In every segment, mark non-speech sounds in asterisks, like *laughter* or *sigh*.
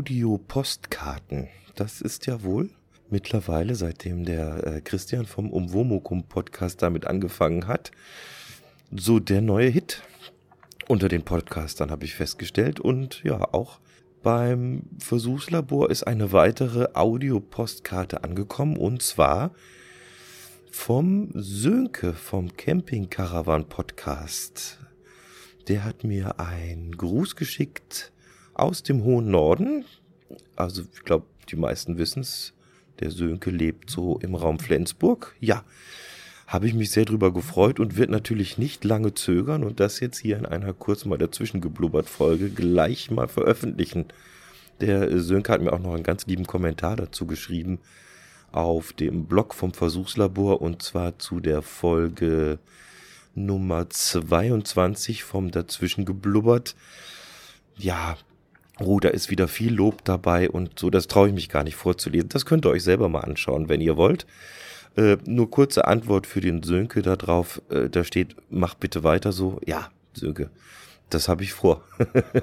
Audiopostkarten. Das ist ja wohl mittlerweile, seitdem der äh, Christian vom Umwomukum Podcast damit angefangen hat, so der neue Hit unter den Podcastern, habe ich festgestellt. Und ja, auch beim Versuchslabor ist eine weitere Audiopostkarte angekommen und zwar vom Sönke vom Camping Caravan Podcast. Der hat mir einen Gruß geschickt aus dem hohen Norden. Also ich glaube, die meisten wissen es. Der Sönke lebt so im Raum Flensburg. Ja, habe ich mich sehr drüber gefreut und wird natürlich nicht lange zögern und das jetzt hier in einer kurz mal dazwischen geblubbert Folge gleich mal veröffentlichen. Der Sönke hat mir auch noch einen ganz lieben Kommentar dazu geschrieben auf dem Blog vom Versuchslabor und zwar zu der Folge Nummer 22 vom dazwischen geblubbert. Ja, Oh, da ist wieder viel Lob dabei und so, das traue ich mich gar nicht vorzulesen. Das könnt ihr euch selber mal anschauen, wenn ihr wollt. Äh, nur kurze Antwort für den Sönke da drauf. Äh, da steht, mach bitte weiter so. Ja, Sönke, das habe ich vor,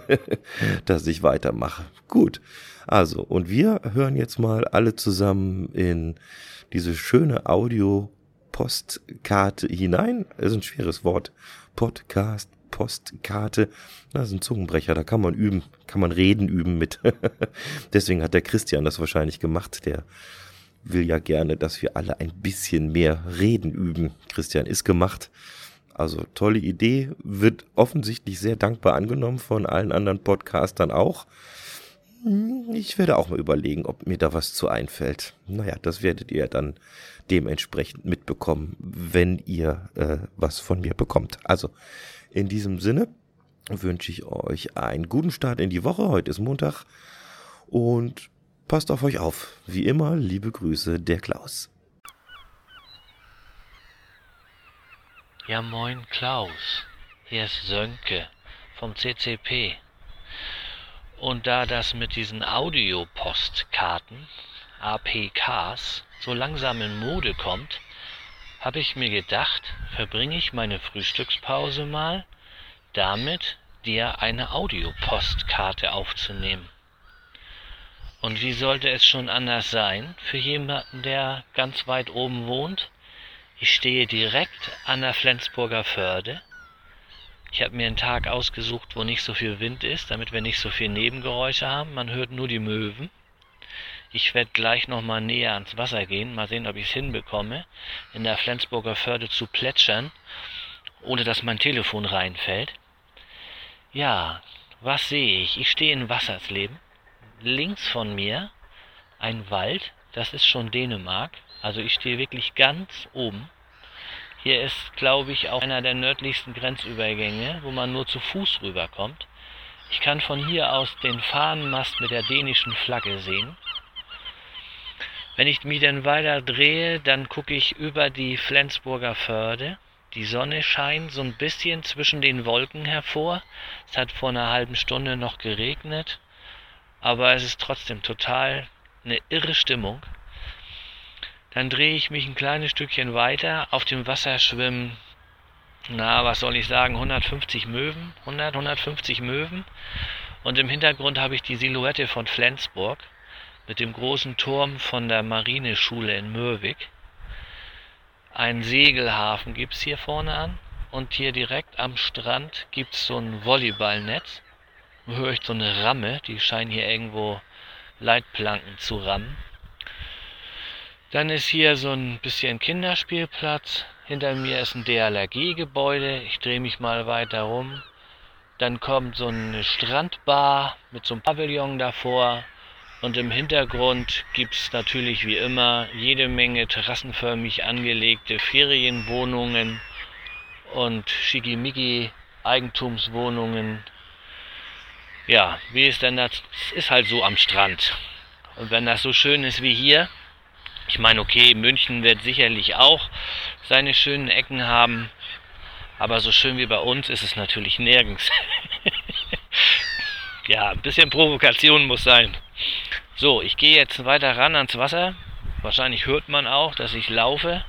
*laughs* dass ich weitermache. Gut. Also, und wir hören jetzt mal alle zusammen in diese schöne Audio-Postkarte hinein. Ist ein schweres Wort. Podcast, Postkarte. Das ist ein Zungenbrecher, da kann man üben, kann man reden üben mit. *laughs* Deswegen hat der Christian das wahrscheinlich gemacht. Der will ja gerne, dass wir alle ein bisschen mehr reden üben. Christian ist gemacht. Also tolle Idee, wird offensichtlich sehr dankbar angenommen von allen anderen Podcastern auch. Ich werde auch mal überlegen, ob mir da was zu einfällt. Naja, das werdet ihr dann dementsprechend mitbekommen, wenn ihr äh, was von mir bekommt. Also in diesem Sinne wünsche ich euch einen guten Start in die Woche. Heute ist Montag und passt auf euch auf. Wie immer, liebe Grüße, der Klaus. Ja, moin Klaus. Hier ist Sönke vom CCP. Und da das mit diesen Audiopostkarten, APKs, so langsam in Mode kommt, habe ich mir gedacht, verbringe ich meine Frühstückspause mal damit, dir eine Audiopostkarte aufzunehmen. Und wie sollte es schon anders sein für jemanden, der ganz weit oben wohnt? Ich stehe direkt an der Flensburger Förde. Ich habe mir einen Tag ausgesucht, wo nicht so viel Wind ist, damit wir nicht so viel Nebengeräusche haben. Man hört nur die Möwen. Ich werde gleich nochmal näher ans Wasser gehen, mal sehen, ob ich es hinbekomme, in der Flensburger Förde zu plätschern, ohne dass mein Telefon reinfällt. Ja, was sehe ich? Ich stehe in Wassersleben. Links von mir ein Wald, das ist schon Dänemark. Also ich stehe wirklich ganz oben. Hier ist, glaube ich, auch einer der nördlichsten Grenzübergänge, wo man nur zu Fuß rüberkommt. Ich kann von hier aus den Fahnenmast mit der dänischen Flagge sehen. Wenn ich mich dann weiter drehe, dann gucke ich über die Flensburger Förde. Die Sonne scheint so ein bisschen zwischen den Wolken hervor. Es hat vor einer halben Stunde noch geregnet, aber es ist trotzdem total eine irre Stimmung. Dann drehe ich mich ein kleines Stückchen weiter. Auf dem Wasser schwimmen, na, was soll ich sagen, 150 Möwen, 100, 150 Möwen. Und im Hintergrund habe ich die Silhouette von Flensburg mit dem großen Turm von der Marineschule in Mürwik. Ein Segelhafen gibt es hier vorne an und hier direkt am Strand gibt es so ein Volleyballnetz. Höre ich so eine Ramme, die scheinen hier irgendwo Leitplanken zu rammen. Dann ist hier so ein bisschen Kinderspielplatz. Hinter mir ist ein DLRG-Gebäude. Ich drehe mich mal weiter rum. Dann kommt so eine Strandbar mit so einem Pavillon davor. Und im Hintergrund gibt es natürlich wie immer jede Menge terrassenförmig angelegte Ferienwohnungen und schickimicki Eigentumswohnungen. Ja, wie ist denn das? Ist halt so am Strand. Und wenn das so schön ist wie hier, ich meine, okay, München wird sicherlich auch seine schönen Ecken haben, aber so schön wie bei uns ist es natürlich nirgends. *laughs* ja, ein bisschen Provokation muss sein. So, ich gehe jetzt weiter ran ans Wasser. Wahrscheinlich hört man auch, dass ich laufe.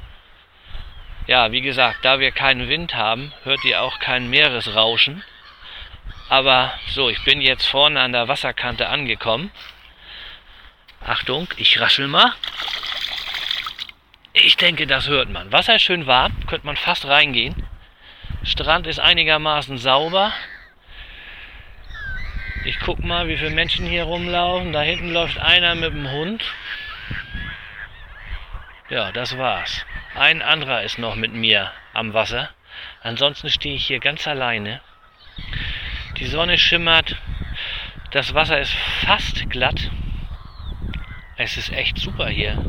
Ja, wie gesagt, da wir keinen Wind haben, hört ihr auch kein Meeresrauschen. Aber so, ich bin jetzt vorne an der Wasserkante angekommen. Achtung, ich raschel mal. Ich denke, das hört man. Wasser schön warm, könnte man fast reingehen. Strand ist einigermaßen sauber. Ich guck mal, wie viele Menschen hier rumlaufen. Da hinten läuft einer mit dem Hund. Ja, das war's. Ein anderer ist noch mit mir am Wasser. Ansonsten stehe ich hier ganz alleine. Die Sonne schimmert. Das Wasser ist fast glatt. Es ist echt super hier.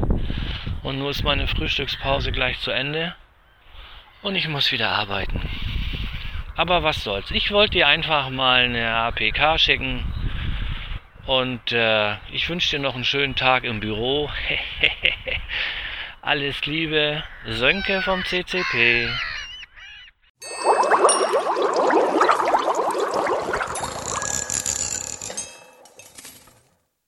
Und nur ist meine Frühstückspause gleich zu Ende. Und ich muss wieder arbeiten. Aber was soll's. Ich wollte dir einfach mal eine APK schicken. Und äh, ich wünsche dir noch einen schönen Tag im Büro. *laughs* Alles Liebe, Sönke vom CCP.